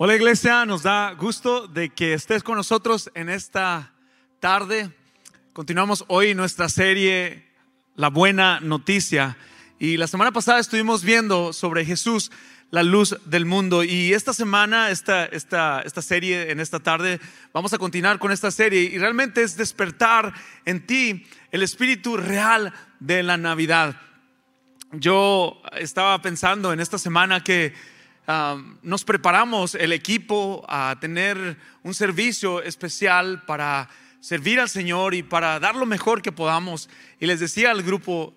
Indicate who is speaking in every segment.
Speaker 1: Hola iglesia, nos da gusto de que estés con nosotros en esta tarde. Continuamos hoy nuestra serie La Buena Noticia. Y la semana pasada estuvimos viendo sobre Jesús, la luz del mundo. Y esta semana, esta, esta, esta serie, en esta tarde, vamos a continuar con esta serie. Y realmente es despertar en ti el espíritu real de la Navidad. Yo estaba pensando en esta semana que nos preparamos el equipo a tener un servicio especial para servir al Señor y para dar lo mejor que podamos. Y les decía al grupo,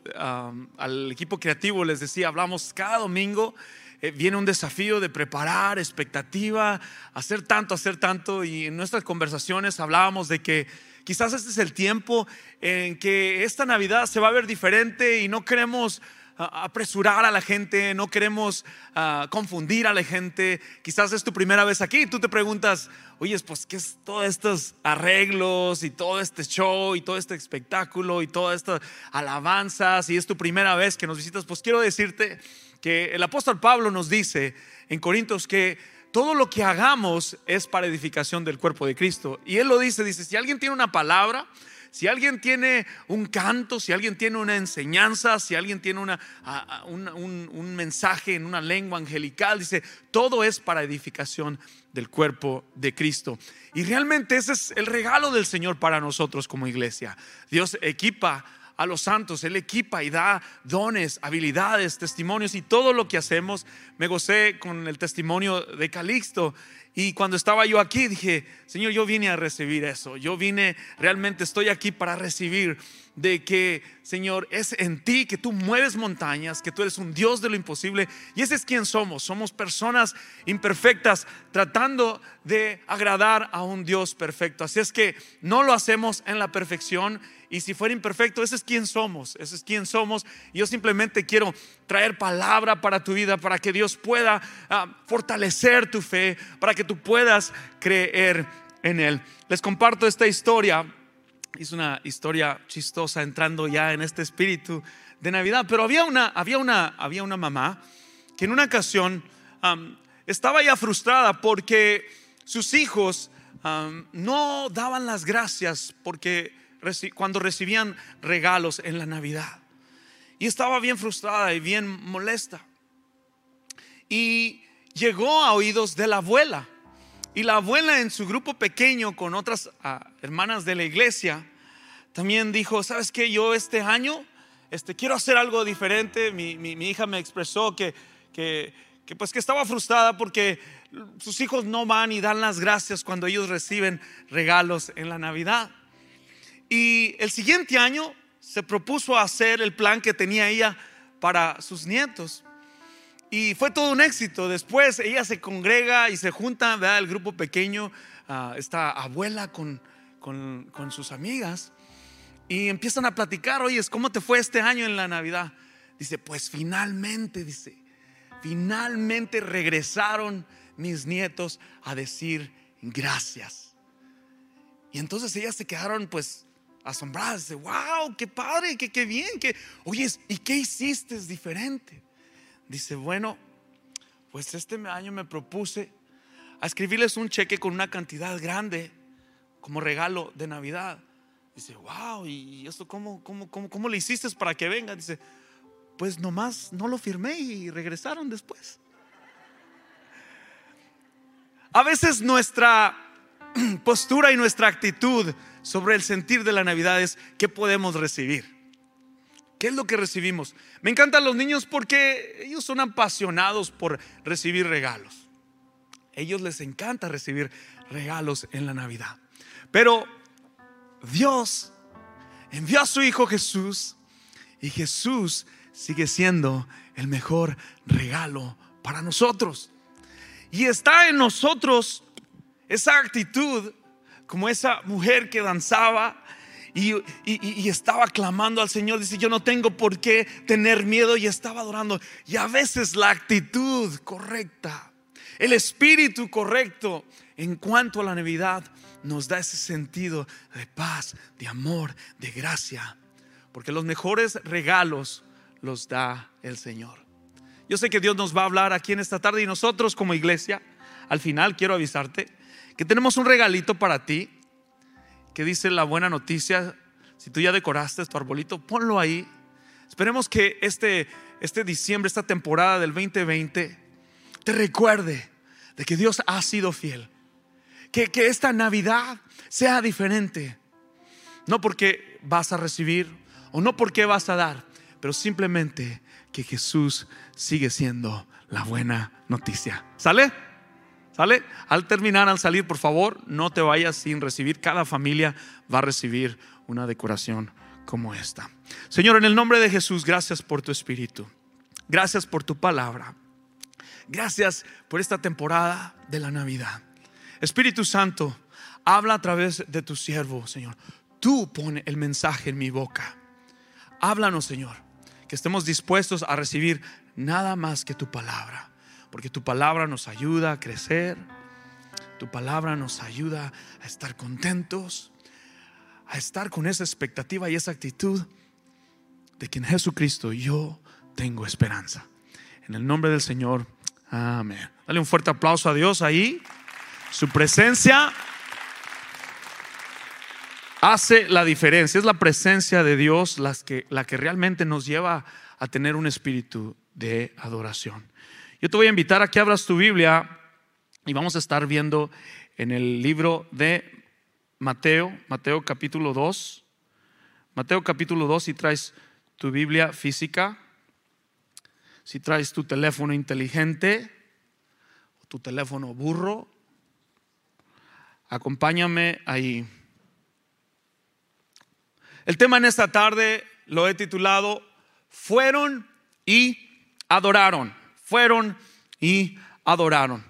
Speaker 1: al equipo creativo, les decía, hablamos cada domingo. Eh, viene un desafío de preparar, expectativa, hacer tanto, hacer tanto. Y en nuestras conversaciones hablábamos de que quizás este es el tiempo en que esta Navidad se va a ver diferente y no queremos apresurar a la gente, no queremos ah, confundir a la gente. Quizás es tu primera vez aquí y tú te preguntas, oye, pues, ¿qué es todos estos arreglos y todo este show y todo este espectáculo y todas estas alabanzas? Y es tu primera vez que nos visitas, pues quiero decirte que el apóstol Pablo nos dice en Corintios que todo lo que hagamos es para edificación del cuerpo de Cristo. Y él lo dice, dice, si alguien tiene una palabra, si alguien tiene un canto, si alguien tiene una enseñanza, si alguien tiene una, un, mensaje en una lengua angelical, dice, todo es para edificación del cuerpo de Cristo. Y realmente ese es el regalo del Señor para nosotros como iglesia. Dios equipa a los santos, Él equipa y da dones, habilidades, testimonios y todo lo que hacemos. Me gocé con el testimonio de Calixto y cuando estaba yo aquí dije, Señor, yo vine a recibir eso. Yo vine, realmente estoy aquí para recibir de que, Señor, es en ti que tú mueves montañas, que tú eres un Dios de lo imposible. Y ese es quien somos. Somos personas imperfectas tratando de agradar a un Dios perfecto. Así es que no lo hacemos en la perfección y si fuera imperfecto, ese es quien somos, ese es quien somos. Yo simplemente quiero traer palabra para tu vida, para que Dios pueda ah, fortalecer tu fe, para que tú puedas creer en Él. Les comparto esta historia. Es una historia chistosa entrando ya en este espíritu de Navidad. Pero había una, había una, había una mamá que en una ocasión estaba ya frustrada porque sus hijos no daban las gracias porque cuando recibían regalos en la Navidad. Y estaba bien frustrada y bien molesta. Y llegó a oídos de la abuela. Y la abuela en su grupo pequeño con otras ah, hermanas de la iglesia también dijo, ¿sabes qué? Yo este año este, quiero hacer algo diferente. Mi, hija me expresó que, que, que, pues que estaba frustrada porque sus hijos no van y dan las gracias cuando ellos reciben regalos en la Navidad. Y el siguiente año se propuso hacer el plan que tenía ella para sus nietos. Y fue todo un éxito. Después ella se congrega y se junta, ¿verdad? El grupo pequeño, ah, esta abuela con, con, con, sus amigas. Y empiezan a platicar, oye, ¿cómo te fue este año en la Navidad? Dice, pues finalmente, dice, finalmente regresaron mis nietos a decir gracias. Y entonces ellas se quedaron pues asombradas, dice, wow, qué padre, qué, qué bien, que, oye, ¿y qué hiciste es diferente? Dice, bueno, pues este año me propuse a escribirles un cheque con una cantidad grande como regalo de Navidad. Dice, wow, ¿y esto cómo, cómo, cómo, cómo le hiciste para que venga? Dice, pues nomás no lo firmé y regresaron después. A veces nuestra postura y nuestra actitud sobre el sentir de la Navidad es qué podemos recibir. ¿Qué es lo que recibimos? Me encantan los niños porque ellos son apasionados por recibir regalos. Ellos les encanta recibir regalos en la Navidad. Pero Dios envió a su Hijo Jesús y Jesús sigue siendo el mejor regalo para nosotros. Y está en nosotros esa actitud como esa mujer que danzaba y, estaba clamando al Señor. Dice, yo no tengo por qué tener miedo y estaba adorando. Y a veces la actitud correcta, el espíritu correcto en cuanto a la Navidad nos da ese sentido de paz, de amor, de gracia. Porque los mejores regalos los da el Señor. Yo sé que Dios nos va a hablar aquí en esta tarde y nosotros como iglesia al final quiero avisarte que tenemos un regalito para ti que dice la buena noticia. Si tú ya decoraste tu arbolito, ponlo ahí. Esperemos que este, este diciembre, esta temporada del 2020, te recuerde de que Dios ha sido fiel. Que, que esta Navidad sea diferente. No porque vas a recibir o no porque vas a dar, pero simplemente que Jesús sigue siendo la buena noticia. ¿Sale? ¿Sale? Al terminar, al salir, por favor, no te vayas sin recibir. Cada familia va a recibir una decoración como esta. Señor, en el nombre de Jesús, gracias por tu espíritu. Gracias por tu palabra. Gracias por esta temporada de la Navidad. Espíritu Santo, habla a través de tu siervo, Señor. Tú pone el mensaje en mi boca. Háblanos, Señor, que estemos dispuestos a recibir nada más que tu palabra, porque tu palabra nos ayuda a crecer, tu palabra nos ayuda a estar contentos, a estar con esa expectativa y esa actitud de que en Jesucristo yo tengo esperanza. En el nombre del Señor, amén. Dale un fuerte aplauso a Dios ahí. Su presencia hace la diferencia. Es la presencia de Dios que, la que realmente nos lleva a tener un espíritu de adoración. Yo te voy a invitar a que abras tu Biblia y vamos a estar viendo en el libro de Mateo, Mateo capítulo 2. Mateo capítulo 2, si traes tu Biblia física, si traes tu teléfono inteligente, tu teléfono burro, acompáñame ahí. El tema en esta tarde lo he titulado Fueron y adoraron, fueron y adoraron.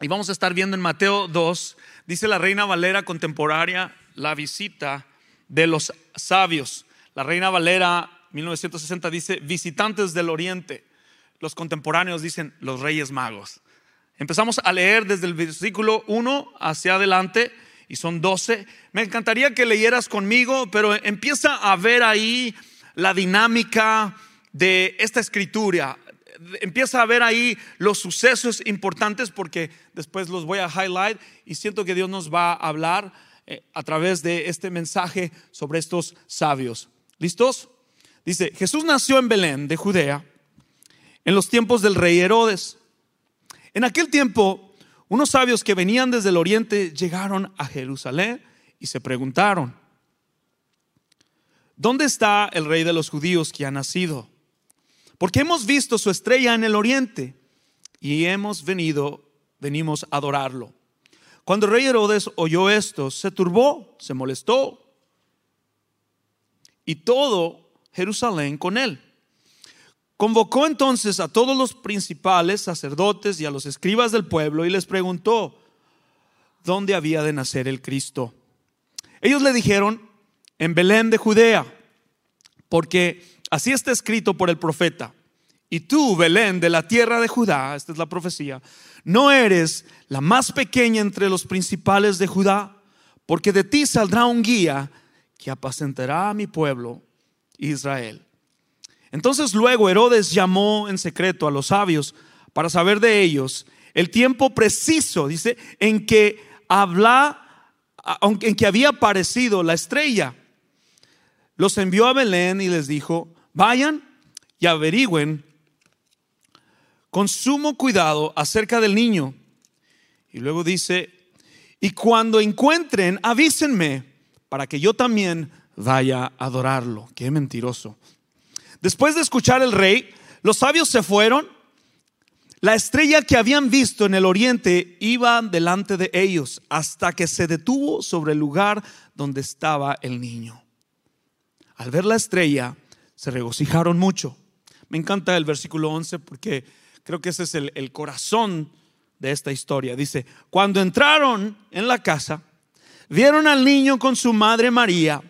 Speaker 1: Y vamos a estar viendo en Mateo 2, dice la Reina Valera contemporánea, la visita de los sabios. La Reina Valera 1960 dice visitantes del oriente. Los contemporáneos dicen los reyes magos. Empezamos a leer desde el versículo 1 hacia adelante y son 12. Me encantaría que leyeras conmigo, pero empieza a ver ahí la dinámica de esta escritura. Empieza a ver ahí los sucesos importantes porque después los voy a highlight y siento que Dios nos va a hablar eh, a través de este mensaje sobre estos sabios. ¿Listos? Dice, Jesús nació en Belén de Judea en los tiempos del rey Herodes. En aquel tiempo, unos sabios que venían desde el oriente llegaron a Jerusalén y se preguntaron, ¿dónde está el rey de los judíos que ha nacido? Porque hemos visto su estrella en el oriente y hemos venido, venimos a adorarlo. Cuando el rey Herodes oyó esto, se turbó, se molestó. Y todo Jerusalén con él. Convocó entonces a todos los principales sacerdotes y a los escribas del pueblo y les preguntó dónde había de nacer el Cristo. Ellos le dijeron, en Belén de Judea, porque Así está escrito por el profeta. Y tú, Belén, de la tierra de Judá, esta es la profecía, no eres la más pequeña entre los principales de Judá, porque de ti saldrá un guía que apacentará a mi pueblo Israel. Entonces luego Herodes llamó en secreto a los sabios para saber de ellos el tiempo preciso, dice, en que habla, en que había aparecido la estrella. Los envió a Belén y les dijo, Vayan y averigüen con sumo cuidado acerca del niño. Y luego dice, y cuando encuentren, avísenme para que yo también vaya a adorarlo. Qué mentiroso. Después de escuchar el rey, los sabios se fueron. La estrella que habían visto en el oriente iba delante de ellos hasta que se detuvo sobre el lugar donde estaba el niño. Al ver la estrella, se regocijaron mucho. Me encanta el versículo 11 porque creo que ese es el, corazón de esta historia. Dice, cuando entraron en la casa, vieron al niño con su madre María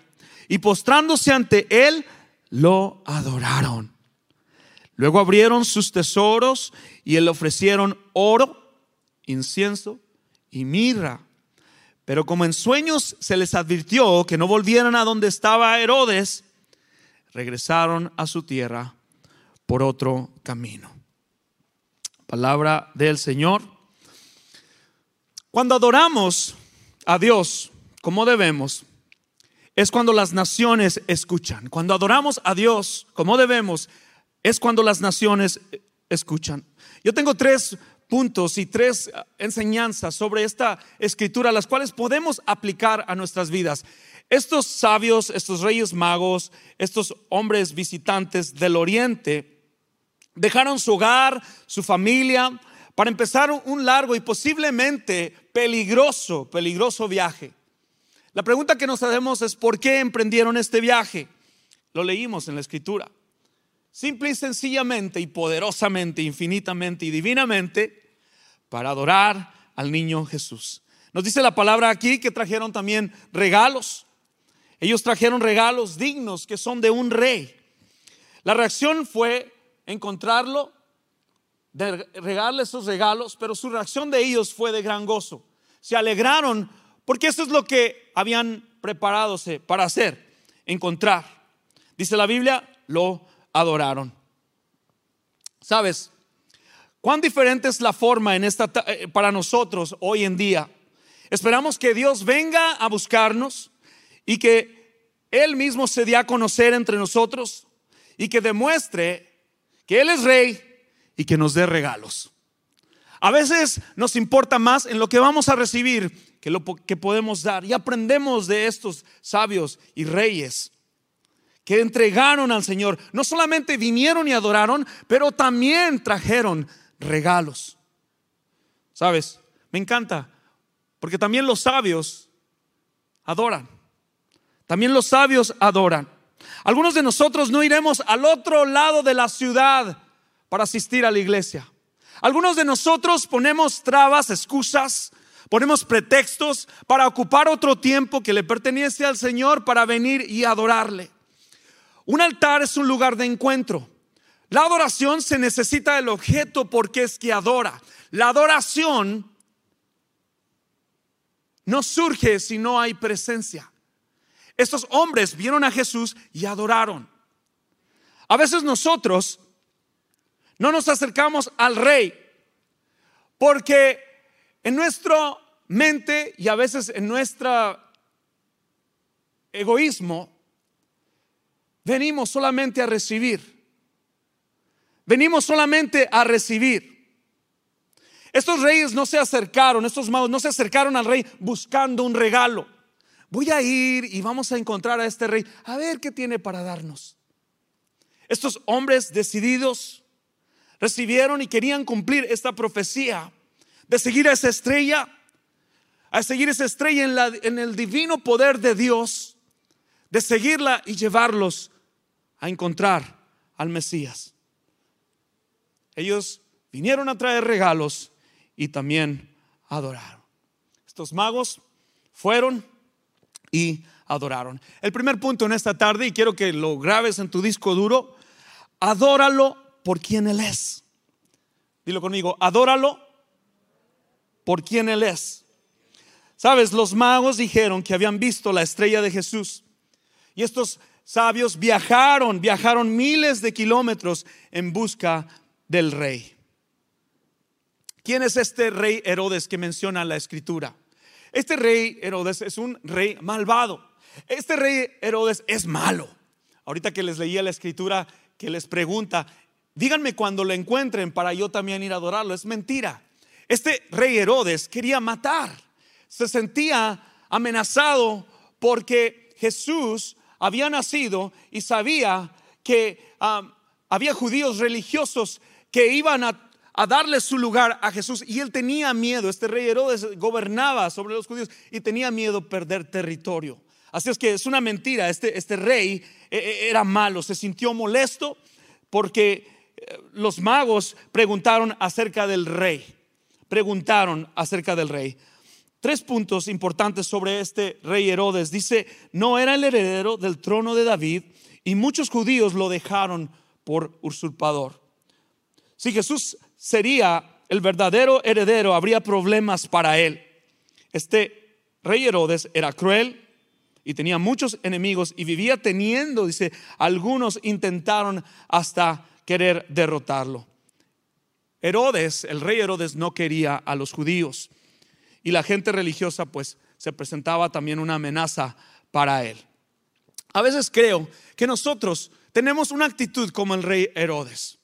Speaker 1: y postrándose ante él, lo adoraron. Luego abrieron sus tesoros y le ofrecieron oro, incienso y mirra. Pero como en sueños se les advirtió que no volvieran a donde estaba Herodes, regresaron a su tierra por otro camino. Palabra del Señor. Cuando adoramos a Dios como debemos, es cuando las naciones escuchan. Cuando adoramos a Dios como debemos, es cuando las naciones escuchan. Yo tengo tres puntos y tres enseñanzas sobre esta escritura, las cuales podemos aplicar a nuestras vidas. Estos sabios, estos reyes magos, estos hombres visitantes del oriente, dejaron su hogar, su familia, para empezar un largo y posiblemente peligroso, peligroso viaje. La pregunta que nos hacemos es ¿por qué emprendieron este viaje? Lo leímos en la escritura. Simple y sencillamente y poderosamente, infinitamente y divinamente para adorar al niño Jesús. Nos dice la palabra aquí que trajeron también regalos. Ellos trajeron regalos dignos que son de un rey. La reacción fue encontrarlo, de regalarle esos regalos, pero su reacción de ellos fue de gran gozo. Se alegraron porque eso es lo que habían preparado para hacer, encontrar. Dice la Biblia, lo adoraron. ¿Sabes? ¿Cuán diferente es la forma en esta eh, para nosotros hoy en día? Esperamos que Dios venga a buscarnos y que Él mismo se dé a conocer entre nosotros y que demuestre que Él es rey y que nos dé regalos. A veces nos importa más en lo que vamos a recibir que lo que podemos dar. Y aprendemos de estos sabios y reyes que entregaron al Señor. No solamente vinieron y adoraron, pero también trajeron regalos. ¿Sabes? Me encanta, porque también los sabios adoran. También los sabios adoran. Algunos de nosotros no iremos al otro lado de la ciudad para asistir a la iglesia. Algunos de nosotros ponemos trabas, excusas, ponemos pretextos para ocupar otro tiempo que le pertenece al Señor para venir y adorarle. Un altar es un lugar de encuentro. La adoración se necesita del objeto porque es que adora. La adoración no surge si no hay presencia. Estos hombres vieron a Jesús y adoraron. A veces nosotros no nos acercamos al rey porque en nuestra mente y a veces en nuestro egoísmo venimos solamente a recibir. Venimos solamente a recibir. Estos reyes no se acercaron, estos magos no se acercaron al rey buscando un regalo. Voy a ir y vamos a encontrar a este rey, a ver qué tiene para darnos. Estos hombres decididos recibieron y querían cumplir esta profecía de seguir a esa estrella, a seguir esa estrella en, la, en el divino poder de Dios, de seguirla y llevarlos a encontrar al Mesías. Ellos vinieron a traer regalos y también adoraron. Estos magos fueron y adoraron. El primer punto en esta tarde, y quiero que lo grabes en tu disco duro, adóralo por quien Él es. Dilo conmigo, adóralo por quien Él es. Sabes, los magos dijeron que habían visto la estrella de Jesús. Y estos sabios viajaron, viajaron miles de kilómetros en busca del rey. ¿Quién es este rey Herodes que menciona la escritura? Este rey Herodes es un rey malvado. Este rey Herodes es malo. Ahorita que les leía la escritura que les pregunta, díganme cuando lo encuentren para yo también ir a adorarlo. Es mentira. Este rey Herodes quería matar. Se sentía amenazado porque Jesús había nacido y sabía que um, había judíos religiosos que iban a, darle su lugar a Jesús y él tenía miedo. Este rey Herodes gobernaba sobre los judíos y tenía miedo perder territorio. Así es que es una mentira. Este, este rey eh, eh, era malo, se sintió molesto porque eh, los magos preguntaron acerca del rey preguntaron acerca del rey. Tres puntos importantes sobre este rey Herodes. Dice, no era el heredero del trono de David y muchos judíos lo dejaron por usurpador. Si Jesús sería el verdadero heredero, habría problemas para él. Este rey Herodes era cruel y tenía muchos enemigos y vivía teniendo, dice, algunos intentaron hasta querer derrotarlo. Herodes, el rey Herodes, no quería a los judíos. y la gente religiosa pues se presentaba también una amenaza para él. A veces creo que nosotros tenemos una actitud como el rey Herodes.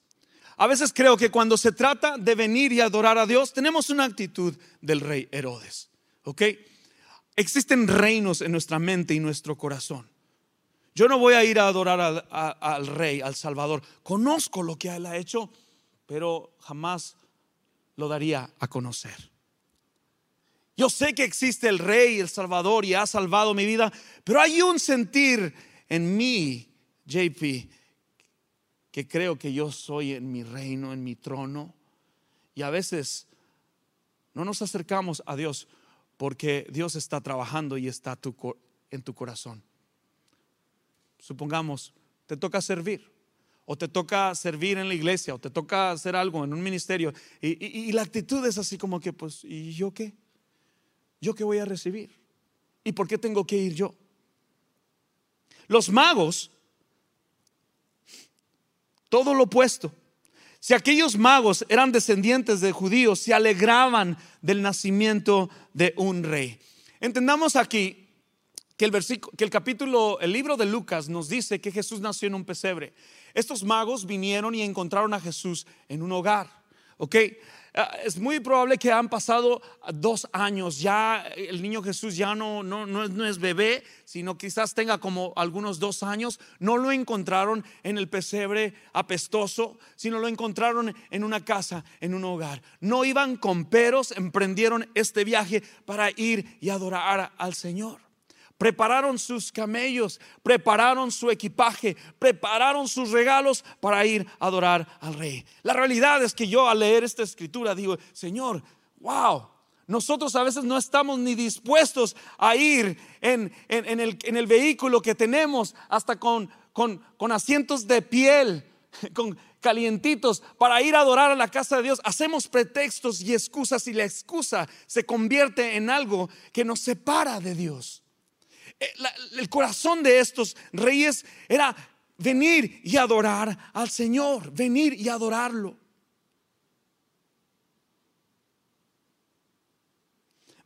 Speaker 1: A veces creo que cuando se trata de venir y adorar a Dios, tenemos una actitud del rey Herodes. ¿Ok? Existen reinos en nuestra mente y nuestro corazón. Yo no voy a ir a adorar al, al, rey, al Salvador. Conozco lo que él ha hecho, pero jamás lo daría a conocer. Yo sé que existe el rey, el Salvador, y ha salvado mi vida, pero hay un sentir en mí, JP, que creo que yo soy en mi reino, en mi trono. Y a veces no nos acercamos a Dios porque Dios está trabajando y está en tu corazón. Supongamos, te toca servir, o te toca servir en la iglesia, o te toca hacer algo en un ministerio, y, la actitud es así como que, pues, ¿y yo qué? ¿Yo qué voy a recibir? ¿Y por qué tengo que ir yo? Los magos, todo lo opuesto. Si aquellos magos eran descendientes de judíos, se alegraban del nacimiento de un rey. Entendamos aquí que el que el capítulo, el libro de Lucas nos dice que Jesús nació en un pesebre. Estos magos vinieron y encontraron a Jesús en un hogar. ¿Ok? Ah, es muy probable que han pasado dos años, ya el niño Jesús ya no, no, no, es, es bebé, sino quizás tenga como algunos dos años. No lo encontraron en el pesebre apestoso, sino lo encontraron en una casa, en un hogar. No iban con peros, emprendieron este viaje para ir y adorar al Señor prepararon sus camellos, prepararon su equipaje, prepararon sus regalos para ir a adorar al rey. La realidad es que yo al leer esta escritura digo, Señor, wow, nosotros a veces no estamos ni dispuestos a ir en, el, vehículo que tenemos hasta con, con asientos de piel, con calientitos para ir a adorar a la casa de Dios. Hacemos pretextos y excusas y la excusa se convierte en algo que nos separa de Dios. Eh, el corazón de estos reyes era venir y adorar al Señor, venir y adorarlo.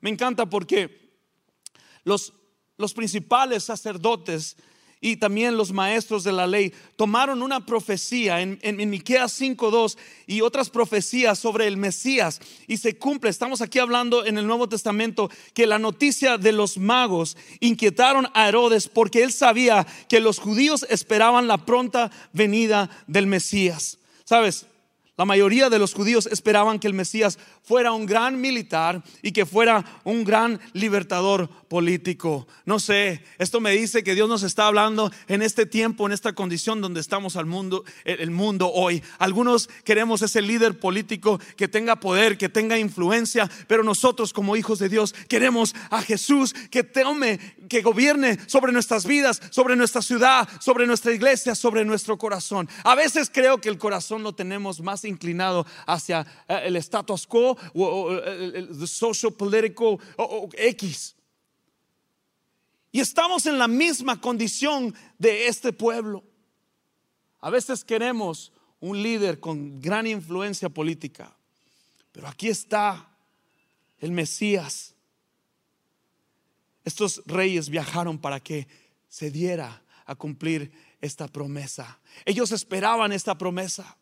Speaker 1: Me encanta porque los, los principales sacerdotes y también los maestros de la ley tomaron una profecía en, en, Miqueas 5:2 y otras profecías sobre el Mesías y se cumple. Estamos aquí hablando en el Nuevo Testamento que la noticia de los magos inquietaron a Herodes porque él sabía que los judíos esperaban la pronta venida del Mesías. ¿Sabes? La mayoría de los judíos esperaban que el Mesías fuera un gran militar y que fuera un gran libertador político. No sé, esto me dice que Dios nos está hablando en este tiempo, en esta condición donde estamos al mundo, el mundo hoy. Algunos queremos ese líder político que tenga poder, que tenga influencia, pero nosotros como hijos de Dios queremos a Jesús que tome, que gobierne sobre nuestras vidas, sobre nuestra ciudad, sobre nuestra iglesia, sobre nuestro corazón. A veces creo que el corazón lo tenemos más inclinado hacia eh, el status quo o, el, social político o, X. Y estamos en la misma condición de este pueblo. A veces queremos un líder con gran influencia política, pero aquí está el Mesías. Estos reyes viajaron para que se diera a cumplir esta promesa. Ellos esperaban esta promesa.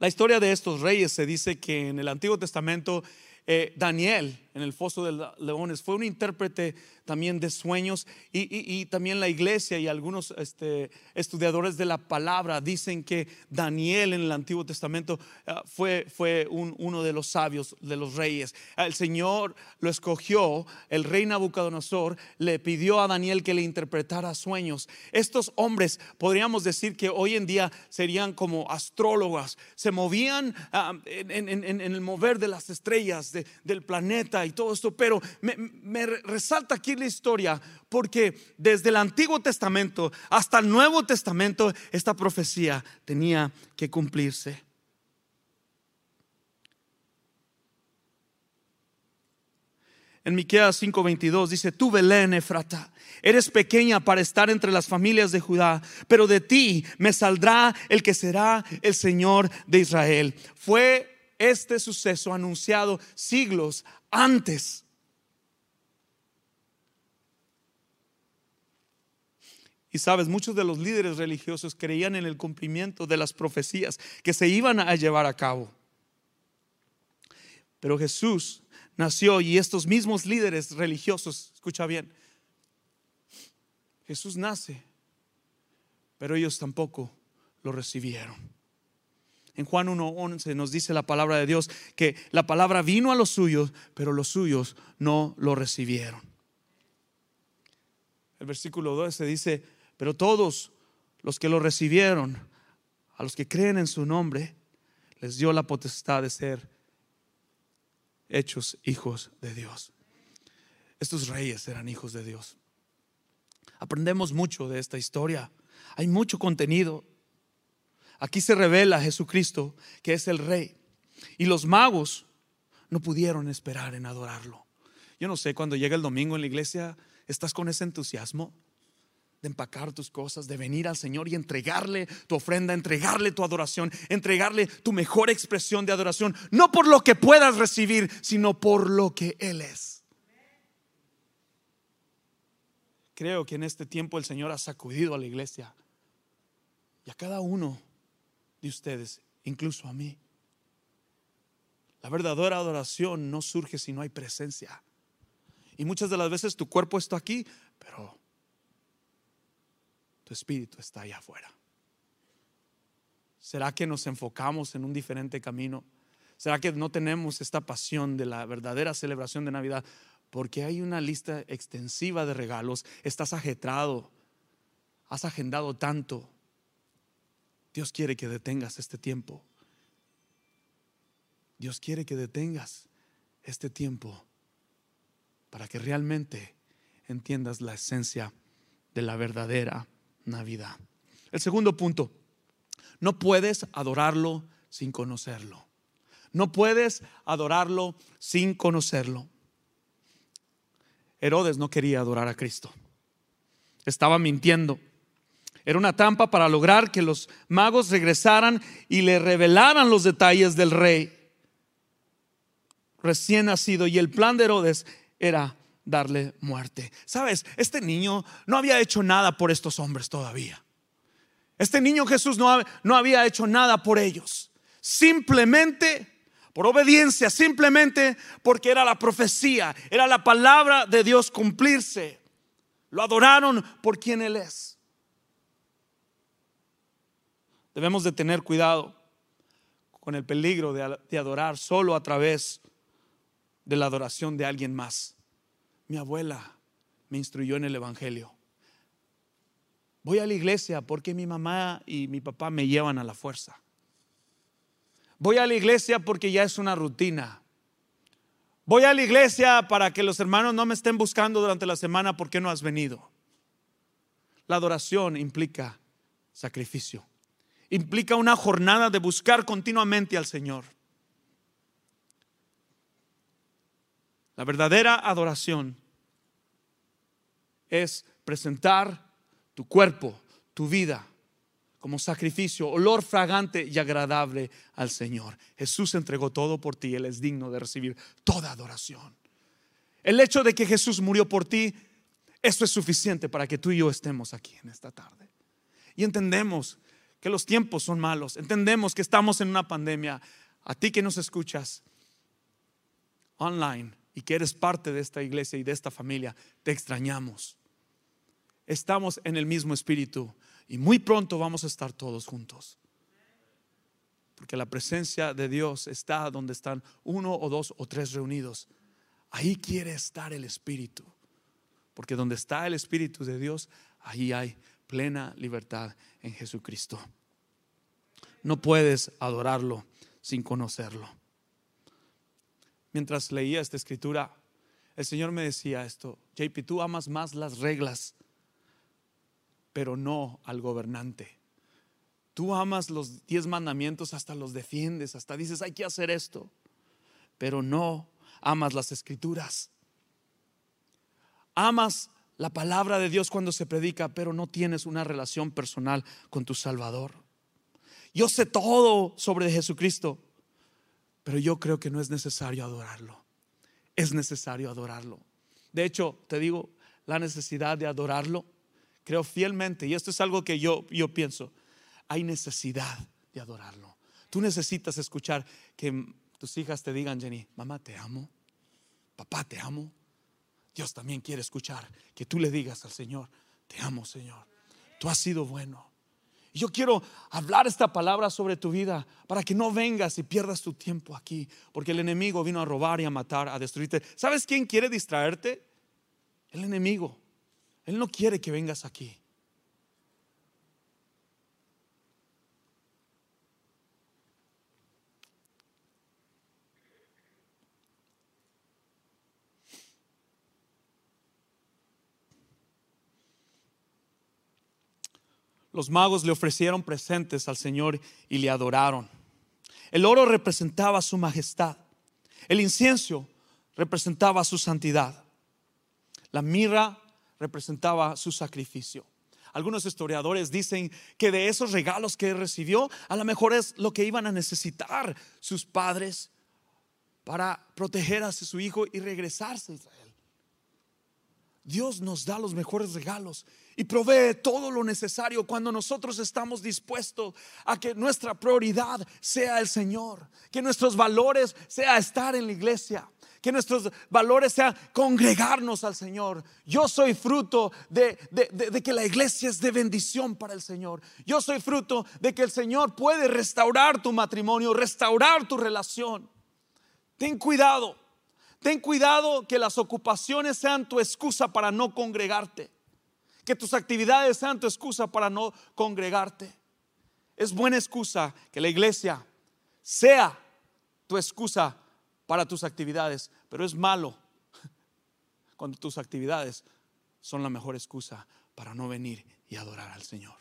Speaker 1: La historia de estos reyes se dice que en el Antiguo Testamento eh, Daniel en el foso de leones fue un intérprete también de sueños y, también la iglesia y algunos este, estudiadores de la palabra dicen que Daniel en el Antiguo Testamento ah, fue, fue uno de los sabios de los reyes. El Señor lo escogió, el rey Nabucodonosor le pidió a Daniel que le interpretara sueños. Estos hombres podríamos decir que hoy en día serían como astrólogas, se movían ah, en, el mover de las estrellas del planeta y todo esto, pero me, resalta aquí la historia porque desde el Antiguo Testamento hasta el Nuevo Testamento esta profecía tenía que cumplirse. En Miqueas 5:22 dice, "Tú Belén Efrata, eres pequeña para estar entre las familias de Judá, pero de ti me saldrá el que será el Señor de Israel." Fue este suceso anunciado siglos antes. Y sabes, muchos de los líderes religiosos creían en el cumplimiento de las profecías que se iban a llevar a cabo. Pero Jesús nació y estos mismos líderes religiosos, escucha bien, Jesús nace, pero ellos tampoco lo recibieron. En Juan 1.11 nos dice la palabra de Dios que la palabra vino a los suyos, pero los suyos no lo recibieron. El versículo 12 dice, pero todos los que lo recibieron, a los que creen en su nombre, les dio la potestad de ser hechos hijos de Dios. Estos reyes eran hijos de Dios. Aprendemos mucho de esta historia. Hay mucho contenido. Aquí se revela Jesucristo, que es el rey. Y los magos no pudieron esperar en adorarlo. Yo no sé, cuando llega el domingo en la iglesia, ¿estás con ese entusiasmo? de empacar tus cosas, de venir al Señor y entregarle tu ofrenda, entregarle tu adoración, entregarle tu mejor expresión de adoración, no por lo que puedas recibir, sino por lo que Él es. Creo que en este tiempo el Señor ha sacudido a la iglesia y a cada uno de ustedes, incluso a mí. La verdadera adoración no surge si no hay presencia. Y muchas de las veces tu cuerpo está aquí, pero espíritu está allá afuera. ¿Será que nos enfocamos en un diferente camino? ¿Será que no tenemos esta pasión de la verdadera celebración de Navidad? Porque hay una lista extensiva de regalos, estás ajetrado, has agendado tanto. Dios quiere que detengas este tiempo. Dios quiere que detengas este tiempo para que realmente entiendas la esencia de la verdadera Navidad. El segundo punto, no puedes adorarlo sin conocerlo. No puedes adorarlo sin conocerlo. Herodes no quería adorar a Cristo. Estaba mintiendo. Era una trampa para lograr que los magos regresaran y le revelaran los detalles del rey recién nacido. Y el plan de Herodes era darle muerte. Sabes, este niño no había hecho nada por estos hombres todavía. Este niño Jesús no, no había hecho nada por ellos. Simplemente por obediencia, simplemente porque era la profecía, era la palabra de Dios cumplirse. Lo adoraron por quien Él es. Debemos de tener cuidado con el peligro de adorar solo a través de la adoración de alguien más. Mi abuela me instruyó en el Evangelio. Voy a la iglesia porque mi mamá y mi papá me llevan a la fuerza. Voy a la iglesia porque ya es una rutina. Voy a la iglesia para que los hermanos no me estén buscando durante la semana porque no has venido. La adoración implica sacrificio. Implica una jornada de buscar continuamente al Señor. La verdadera adoración es presentar tu cuerpo, tu vida, como sacrificio, olor fragante y agradable al Señor. Jesús entregó todo por ti, Él es digno de recibir toda adoración. El hecho de que Jesús murió por ti, eso es suficiente para que tú y yo estemos aquí en esta tarde. Y entendemos que los tiempos son malos, entendemos que estamos en una pandemia. A ti que nos escuchas online, y que eres parte de esta iglesia y de esta familia, te extrañamos. Estamos en el mismo espíritu y muy pronto vamos a estar todos juntos. Porque la presencia de Dios está donde están uno o dos o tres reunidos. Ahí quiere estar el espíritu. Porque donde está el espíritu de Dios, ahí hay plena libertad en Jesucristo. No puedes adorarlo sin conocerlo mientras leía esta escritura, el Señor me decía esto, JP, tú amas más las reglas, pero no al gobernante. Tú amas los diez mandamientos, hasta los defiendes, hasta dices, hay que hacer esto, pero no amas las escrituras. Amas la palabra de Dios cuando se predica, pero no tienes una relación personal con tu Salvador. Yo sé todo sobre Jesucristo, Pero yo creo que no es necesario adorarlo. Es necesario adorarlo. De hecho, te digo, la necesidad de adorarlo, creo fielmente, y esto es algo que yo, yo pienso, hay necesidad de adorarlo. Tú necesitas escuchar que tus hijas te digan, Jenny, mamá, te amo, papá, te amo. Dios también quiere escuchar que tú le digas al Señor, te amo, Señor. Tú has sido bueno. Yo quiero hablar esta palabra sobre tu vida para que no vengas y pierdas tu tiempo aquí, porque el enemigo vino a robar y a matar, a destruirte. ¿Sabes quién quiere distraerte? El enemigo. Él no quiere que vengas aquí. Los magos le ofrecieron presentes al Señor y le adoraron. El oro representaba su majestad. El incienso representaba su santidad. La mirra representaba su sacrificio. Algunos historiadores dicen que de esos regalos que recibió, a lo mejor es lo que iban a necesitar sus padres para proteger a su hijo y regresarse a Israel. Dios nos da los mejores regalos y provee todo lo necesario cuando nosotros estamos dispuestos a que nuestra prioridad sea el Señor, que nuestros valores sea estar en la iglesia, que nuestros valores sean congregarnos al Señor. Yo soy fruto de, de, que la iglesia es de bendición para el Señor. Yo soy fruto de que el Señor puede restaurar tu matrimonio, restaurar tu relación. Ten cuidado, ten cuidado que las ocupaciones sean tu excusa para no congregarte. Que tus actividades sean tu excusa para no congregarte. Es buena excusa que la iglesia sea tu excusa para tus actividades, pero es malo cuando tus actividades son la mejor excusa para no venir y adorar al Señor.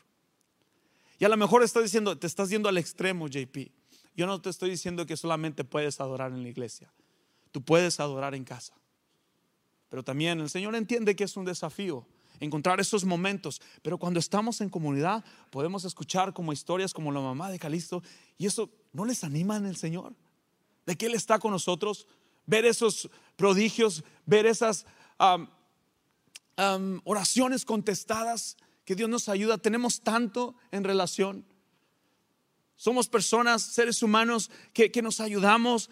Speaker 1: Y a lo mejor estás diciendo, te estás yendo al extremo, JP. Yo no te estoy diciendo que solamente puedes adorar en la iglesia. Tú puedes adorar en casa. Pero también el Señor entiende que es un desafío encontrar esos momentos. Pero cuando estamos en comunidad, podemos escuchar como historias como la mamá de Calisto. Y eso no les anima en el Señor de que Él está con nosotros, ver esos prodigios, ver esas oraciones contestadas, que Dios nos ayuda. Tenemos tanto en relación. Somos personas, seres humanos, que nos ayudamos,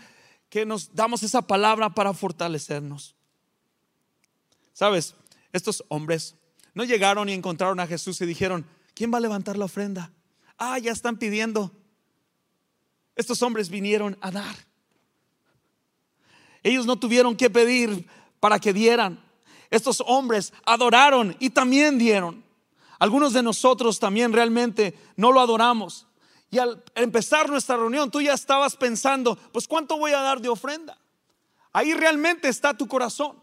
Speaker 1: que nos damos esa palabra para fortalecernos. Sabes, estos hombres no llegaron y encontraron a Jesús y dijeron, ¿quién va a levantar la ofrenda? Ah, ya están pidiendo. Estos hombres vinieron a dar. Ellos no tuvieron que pedir para que dieran. Estos hombres adoraron y también dieron. Algunos de nosotros también realmente no lo adoramos. Y al empezar nuestra reunión, tú ya estabas pensando, pues ¿cuánto voy a dar de ofrenda? Ahí realmente está tu corazón.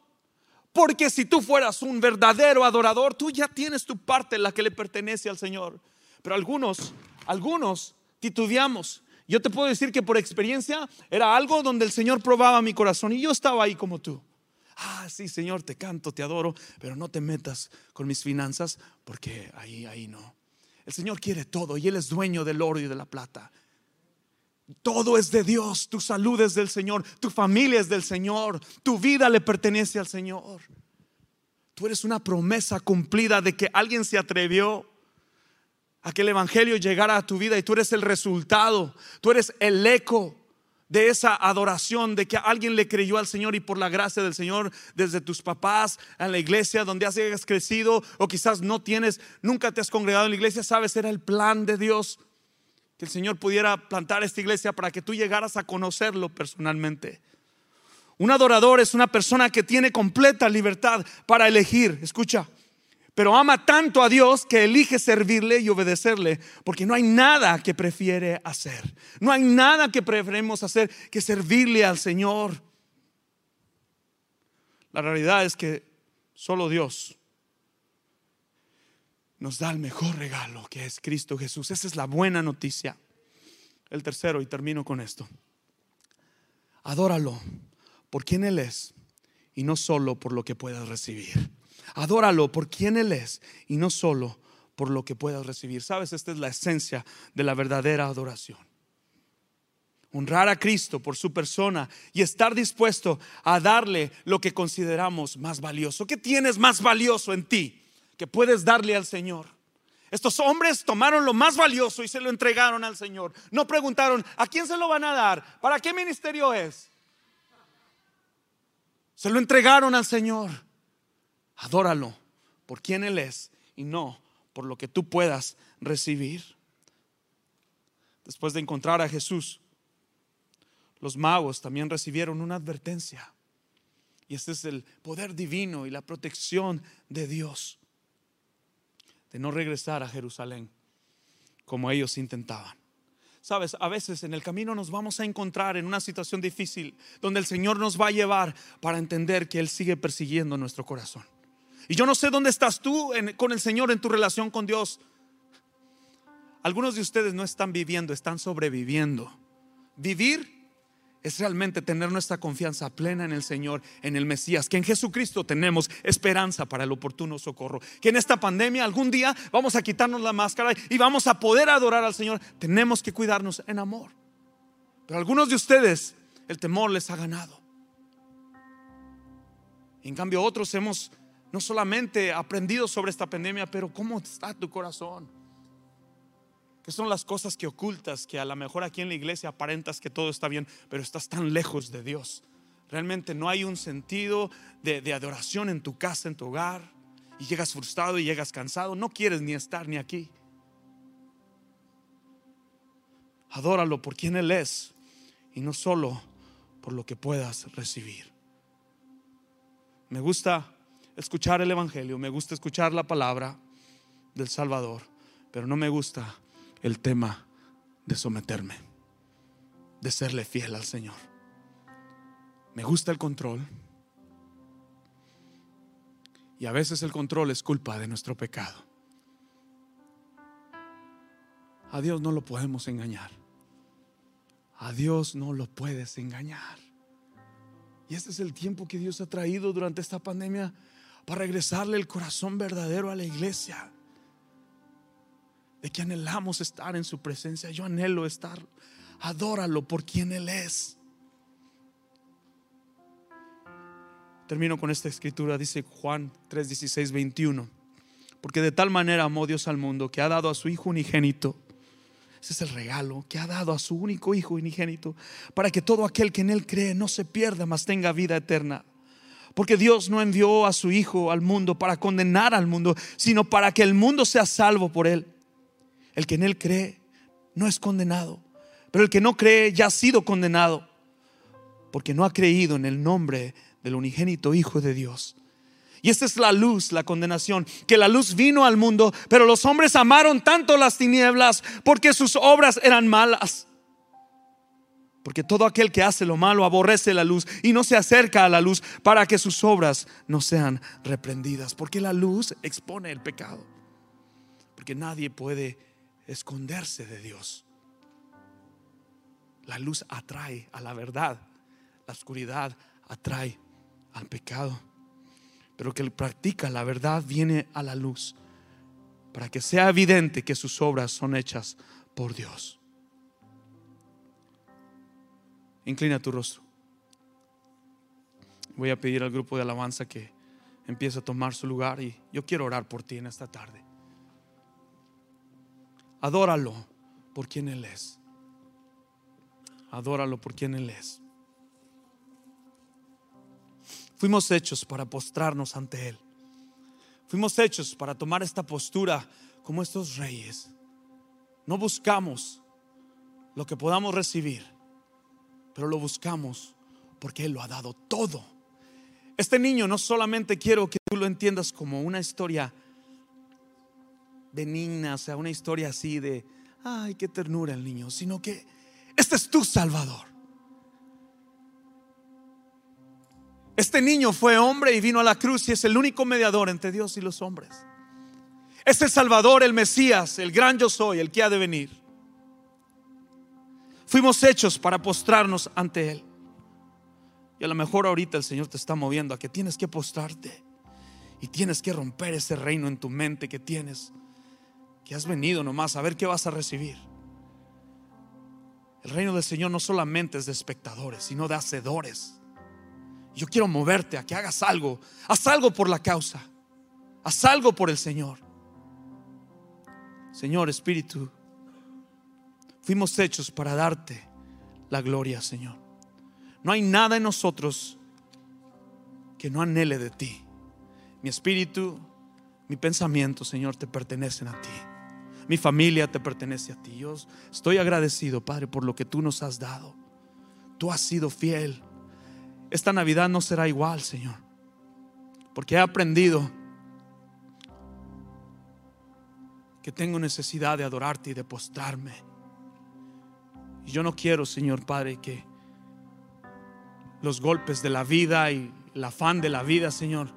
Speaker 1: Porque si tú fueras un verdadero adorador, tú ya tienes tu parte, la que le pertenece al Señor. Pero algunos, algunos titubeamos yo te puedo decir que por experiencia era algo donde el Señor probaba mi corazón y yo estaba ahí como tú. Ah, sí, Señor, te canto, te adoro, pero no te metas con mis finanzas porque ahí, ahí no. El Señor quiere todo y Él es dueño del oro y de la plata. Todo es de Dios, tu salud es del Señor, tu familia es del Señor, tu vida le pertenece al Señor. Tú eres una promesa cumplida de que alguien se atrevió a que el Evangelio llegara a tu vida y tú eres el resultado, tú eres el eco de esa adoración, de que alguien le creyó al Señor y por la gracia del Señor, desde tus papás, en la iglesia donde has crecido o quizás no tienes, nunca te has congregado en la iglesia, sabes, era el plan de Dios que el Señor pudiera plantar esta iglesia para que tú llegaras a conocerlo personalmente. Un adorador es una persona que tiene completa libertad para elegir, escucha, pero ama tanto a Dios que elige servirle y obedecerle, porque no hay nada que prefiere hacer. No hay nada que preferimos hacer que servirle al Señor. La realidad es que solo Dios nos da el mejor regalo que es Cristo Jesús. Esa es la buena noticia. El tercero, y termino con esto. Adóralo por quien Él es y no solo por lo que puedas recibir. Adóralo por quien Él es y no solo por lo que puedas recibir. Sabes, esta es la esencia de la verdadera adoración. honrar a Cristo por su persona y estar dispuesto a darle lo que consideramos más valioso. ¿Qué tienes más valioso en ti que puedes darle al Señor? Estos hombres tomaron lo más valioso y se lo entregaron al Señor. No preguntaron, ¿a quién se lo van a dar? ¿Para qué ministerio es? Se lo entregaron al Señor. Adóralo por quien Él es y no por lo que tú puedas recibir. Después de encontrar a Jesús, los magos también recibieron una advertencia. Y este es el poder divino y la protección de Dios de no regresar a Jerusalén como ellos intentaban. Sabes, a veces en el camino nos vamos a encontrar en una situación difícil donde el Señor nos va a llevar para entender que Él sigue persiguiendo nuestro corazón. Y yo no sé dónde estás tú con el Señor en tu relación con Dios. Algunos de ustedes no están viviendo, están sobreviviendo. Vivir es realmente tener nuestra confianza plena en el Señor, en el Mesías, que en Jesucristo tenemos esperanza para el oportuno socorro, que en esta pandemia algún día vamos a quitarnos la máscara y vamos a poder adorar al Señor. Tenemos que cuidarnos en amor. Pero algunos de ustedes el temor les ha ganado. En cambio otros hemos no solamente aprendido sobre esta pandemia, pero ¿cómo está tu corazón? que son las cosas que ocultas, que a lo mejor aquí en la iglesia aparentas que todo está bien, pero estás tan lejos de Dios. Realmente no hay un sentido de adoración en tu casa, en tu hogar, y llegas frustrado y llegas cansado, no quieres ni estar ni aquí. Adóralo por quien Él es y no solo por lo que puedas recibir. Me gusta escuchar el Evangelio, me gusta escuchar la palabra del Salvador, pero no me gusta el tema de someterme, de serle fiel al Señor. Me gusta el control. Y a veces el control es culpa de nuestro pecado. A Dios no lo podemos engañar. A Dios no lo puedes engañar. Y este es el tiempo que Dios ha traído durante esta pandemia para regresarle el corazón verdadero a la iglesia de que anhelamos estar en su presencia. Yo anhelo estar. Adóralo por quien Él es. Termino con esta escritura, dice Juan 3, 16, 21. Porque de tal manera amó Dios al mundo que ha dado a su Hijo unigénito. Ese es el regalo que ha dado a su único Hijo unigénito. Para que todo aquel que en Él cree no se pierda, mas tenga vida eterna. Porque Dios no envió a su Hijo al mundo para condenar al mundo, sino para que el mundo sea salvo por Él. El que en Él cree no es condenado, pero el que no cree ya ha sido condenado, porque no ha creído en el nombre del unigénito Hijo de Dios. Y esta es la luz, la condenación, que la luz vino al mundo, pero los hombres amaron tanto las tinieblas porque sus obras eran malas. Porque todo aquel que hace lo malo aborrece la luz y no se acerca a la luz para que sus obras no sean reprendidas. Porque la luz expone el pecado. Porque nadie puede esconderse de Dios. La luz atrae a la verdad, la oscuridad atrae al pecado. Pero que practica la verdad viene a la luz para que sea evidente que sus obras son hechas por Dios. Inclina tu rostro. Voy a pedir al grupo de alabanza que empiece a tomar su lugar y yo quiero orar por ti en esta tarde. Adóralo por quien Él es. Adóralo por quien Él es. Fuimos hechos para postrarnos ante Él. Fuimos hechos para tomar esta postura como estos reyes. No buscamos lo que podamos recibir, pero lo buscamos porque Él lo ha dado todo. Este niño no solamente quiero que tú lo entiendas como una historia benigna, o sea, una historia así de, ay, qué ternura el niño, sino que este es tu Salvador. Este niño fue hombre y vino a la cruz y es el único mediador entre Dios y los hombres. Es el Salvador, el Mesías, el gran yo soy, el que ha de venir. Fuimos hechos para postrarnos ante Él. Y a lo mejor ahorita el Señor te está moviendo a que tienes que postrarte y tienes que romper ese reino en tu mente que tienes que has venido nomás a ver qué vas a recibir. El reino del Señor no solamente es de espectadores, sino de hacedores. Yo quiero moverte a que hagas algo. Haz algo por la causa. Haz algo por el Señor. Señor Espíritu, fuimos hechos para darte la gloria, Señor. No hay nada en nosotros que no anhele de ti. Mi espíritu, mi pensamiento, Señor, te pertenecen a ti. Mi familia te pertenece a ti. Yo estoy agradecido, Padre, por lo que tú nos has dado. Tú has sido fiel. Esta Navidad no será igual, Señor. Porque he aprendido que tengo necesidad de adorarte y de postrarme. Y yo no quiero, Señor Padre, que los golpes de la vida y el afán de la vida, Señor,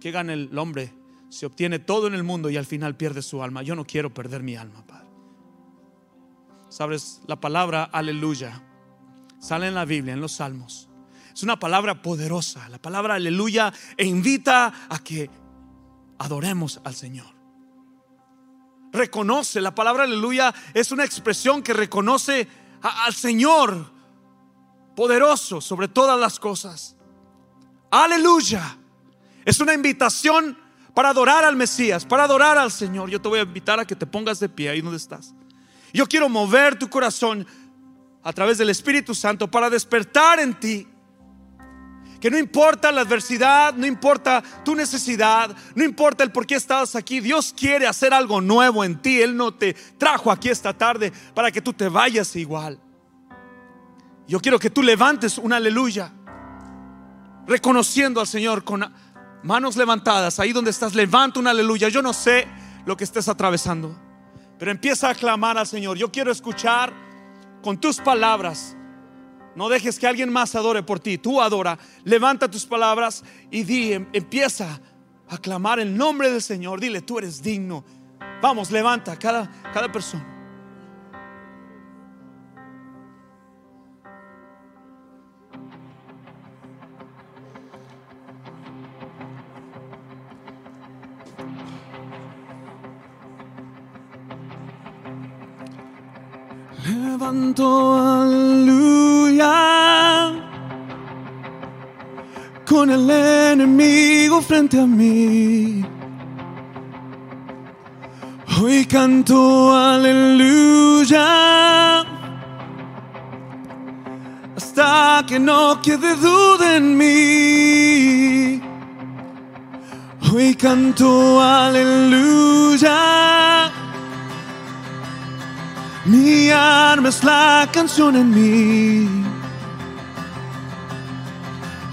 Speaker 1: que gane el hombre, se obtiene todo en el mundo y al final pierde su alma. Yo no quiero perder mi alma, Padre. Sabes, la palabra aleluya sale en la Biblia, en los Salmos. Es una palabra poderosa, la palabra aleluya, e invita a que adoremos al Señor reconoce. La palabra aleluya es una expresión que reconoce al Señor poderoso sobre todas las cosas. Aleluya. Es una invitación para adorar al Mesías, para adorar al Señor. Yo te voy a invitar a que te pongas de pie ahí donde estás. Yo quiero mover tu corazón a través del Espíritu Santo para despertar en ti que no importa la adversidad, no importa tu necesidad, no importa el por qué estás aquí, Dios quiere hacer algo nuevo en ti. Él no te trajo aquí esta tarde para que tú te vayas igual. Yo quiero que tú levantes una aleluya, reconociendo al Señor con manos levantadas, ahí donde estás, levanta una aleluya. Yo no sé lo que estés atravesando, pero empieza a clamar al Señor. Yo quiero escuchar con tus palabras no dejes que alguien más adore por ti. Tú adora. Levanta tus palabras y di, em, empieza a clamar el nombre del Señor. Dile, tú eres digno. Vamos, levanta cada, cada persona. Levanto aleluya con el enemigo frente a mí. Hoy canto aleluya hasta que no quede duda en mí. Hoy canto aleluya mi arma es la canción en mí.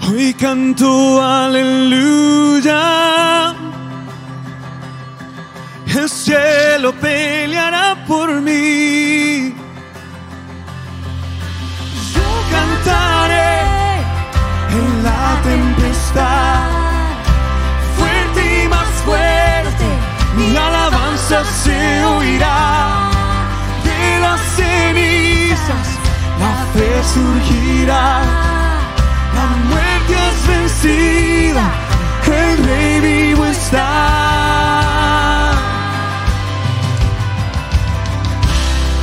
Speaker 1: Hoy canto aleluya. El cielo peleará por mí. Yo cantaré en la tempestad. Fuerte y más fuerte, mi alabanza se oirá cenizas, la fe surgirá, la muerte es vencida, el rey vivo está.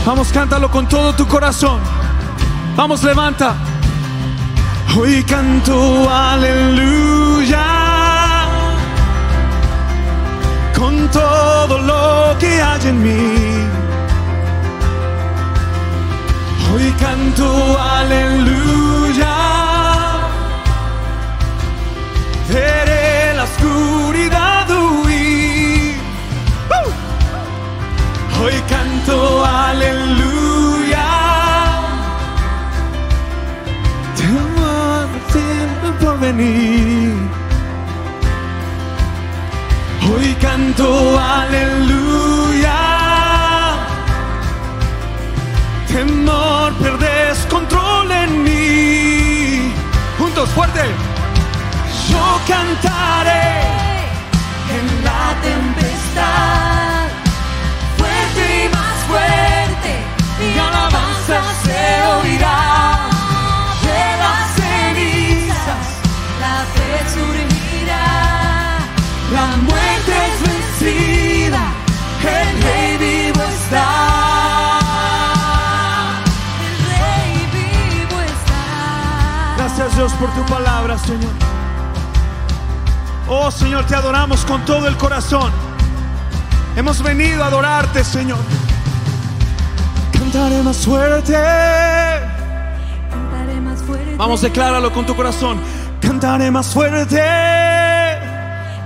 Speaker 1: Vamos, cántalo con todo tu corazón. Vamos, levanta. Hoy canto aleluya. Con todo lo que hay en mí Hoy canto aleluya. Veré la oscuridad huir. Hoy canto aleluya. Te amo tiempo por venir. Hoy canto aleluya. cantaré en la tempestad. Fuerte y más fuerte, mi alabanza se oirá. De las cenizas la resurgirá. La muerte es vencida, el rey vivo está el rey vivo está. Gracias Dios por tu palabra, Señor. Oh Señor, te adoramos con todo el corazón. Hemos venido a adorarte, Señor. Cantaré más fuerte.
Speaker 2: Cantaré más fuerte.
Speaker 1: Vamos, decláralo con tu corazón. Cantaré más fuerte.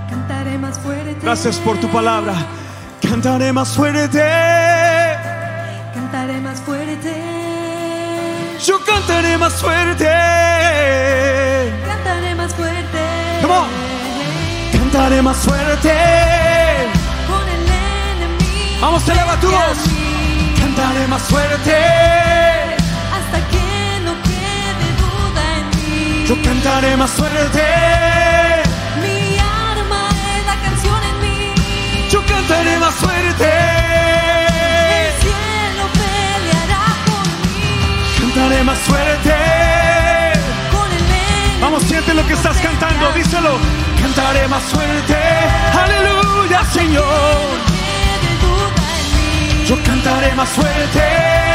Speaker 2: Cantaré más fuerte.
Speaker 1: Gracias por tu palabra. Cantaré más fuerte.
Speaker 2: Cantaré más fuerte.
Speaker 1: Yo cantaré más fuerte.
Speaker 2: Cantaré más fuerte.
Speaker 1: Come on. Cantaré más fuerte.
Speaker 2: Con el enemigo.
Speaker 1: Vamos, eleva tu voz. Cantaré más fuerte.
Speaker 2: Hasta que no quede duda en mí.
Speaker 1: Yo cantaré más fuerte.
Speaker 2: Mi arma es la canción en mí.
Speaker 1: Yo cantaré más fuerte.
Speaker 2: El cielo peleará por mí.
Speaker 1: Cantaré más fuerte.
Speaker 2: Con el enemigo.
Speaker 1: Vamos, siente lo que estás cantando, díselo. Cantaré más fuerte. Aleluya, Señor. Yo cantaré más fuerte.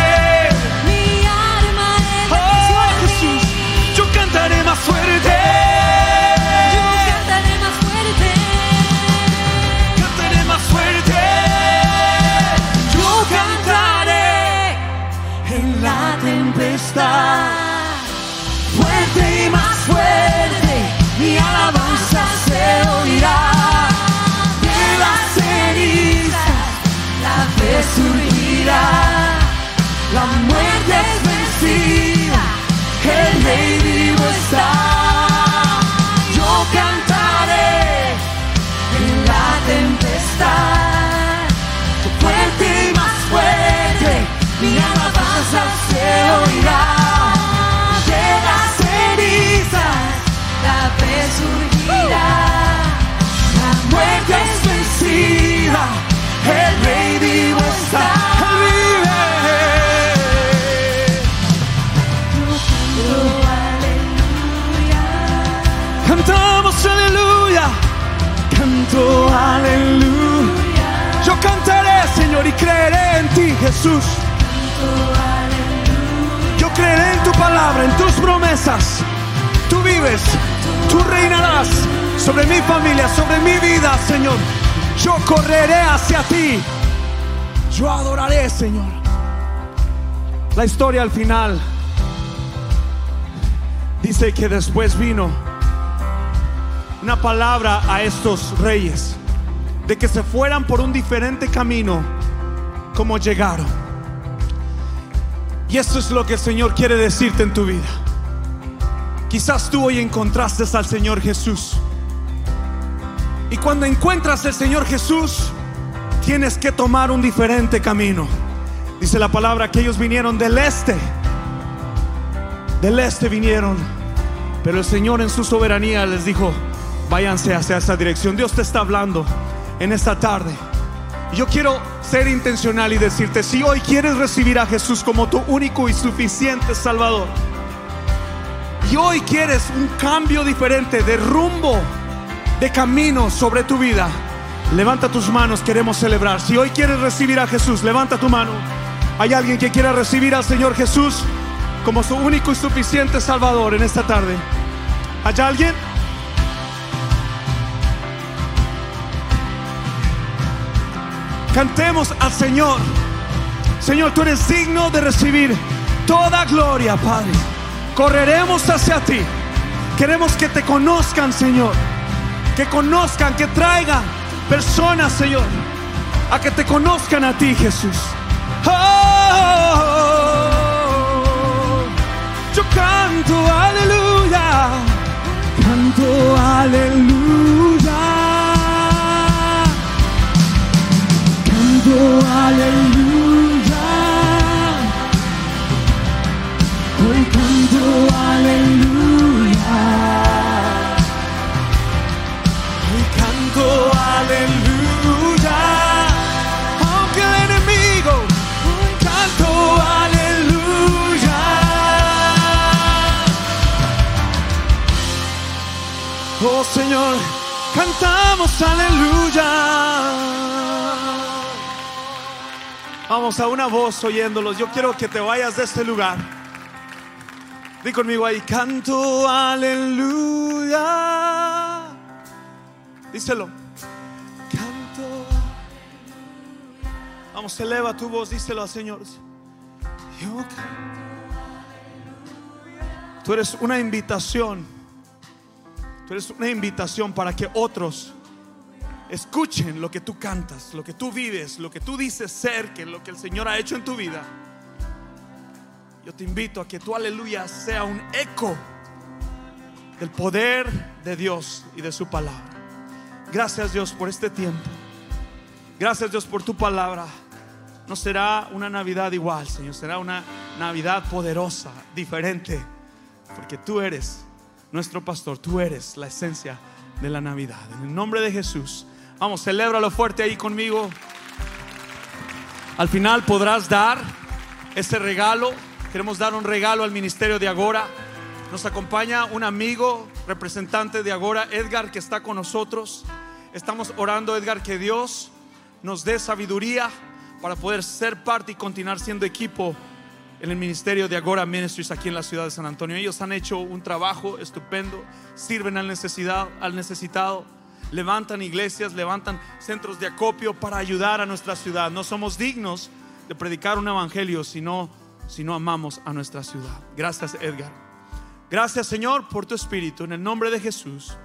Speaker 2: La
Speaker 1: muerte es vencida, el rey vivo está. Jesús. Yo creeré en tu palabra, en tus promesas. Tú vives, tú reinarás sobre mi familia, sobre mi vida, Señor. Yo correré hacia ti. Yo adoraré, Señor. La historia al final dice que después vino una palabra a estos reyes de que se fueran por un diferente camino como llegaron. Y esto es lo que el Señor quiere decirte en tu vida. Quizás tú hoy encontraste al Señor Jesús. Y cuando encuentras al Señor Jesús, tienes que tomar un diferente camino. Dice la palabra que ellos vinieron del este. Del este vinieron. Pero el Señor en su soberanía les dijo, váyanse hacia esa dirección. Dios te está hablando en esta tarde. Yo quiero ser intencional y decirte, si hoy quieres recibir a Jesús como tu único y suficiente Salvador, y hoy quieres un cambio diferente de rumbo, de camino sobre tu vida, levanta tus manos, queremos celebrar. Si hoy quieres recibir a Jesús, levanta tu mano. ¿Hay alguien que quiera recibir al Señor Jesús como su único y suficiente Salvador en esta tarde? ¿Hay alguien? Cantemos al Señor. Señor, tú eres digno de recibir toda gloria, Padre. Correremos hacia ti. Queremos que te conozcan, Señor. Que conozcan, que traigan personas, Señor, a que te conozcan a ti, Jesús. Oh, yo canto aleluya. Canto aleluya. Aleluya. Hoy canto aleluya. Hoy canto aleluya. Aunque el enemigo, hoy canto aleluya. Oh Señor, cantamos aleluya. Vamos a una voz oyéndolos. Yo quiero que te vayas de este lugar Di conmigo ahí, canto aleluya. Díselo. Canto. Vamos, eleva tu voz, díselo al Señor. Yo canto. Tú eres una invitación. Tú eres una invitación para que otros escuchen lo que tú cantas, lo que tú vives, lo que tú dices ser, que lo que el Señor ha hecho en tu vida. Yo te invito a que tu aleluya sea un eco del poder de Dios y de su palabra. Gracias Dios por este tiempo. Gracias Dios por tu palabra. No será una Navidad igual, Señor. Será una Navidad poderosa, diferente. Porque tú eres nuestro pastor. Tú eres la esencia de la Navidad. En el nombre de Jesús. Vamos, celébralo fuerte ahí conmigo. Al final podrás dar ese regalo. Queremos dar un regalo al ministerio de Agora. Nos acompaña un amigo, representante de Agora, Edgar, que está con nosotros. Estamos orando, Edgar, que Dios nos dé sabiduría para poder ser parte y continuar siendo equipo en el ministerio de Agora Ministries aquí en la ciudad de San Antonio. Ellos han hecho un trabajo estupendo, sirven al, necesidad, al necesitado, levantan iglesias, levantan centros de acopio para ayudar a nuestra ciudad. No somos dignos de predicar un evangelio si no, si no amamos a nuestra ciudad. Gracias, Edgar. Gracias, Señor, por tu espíritu. En el nombre de Jesús.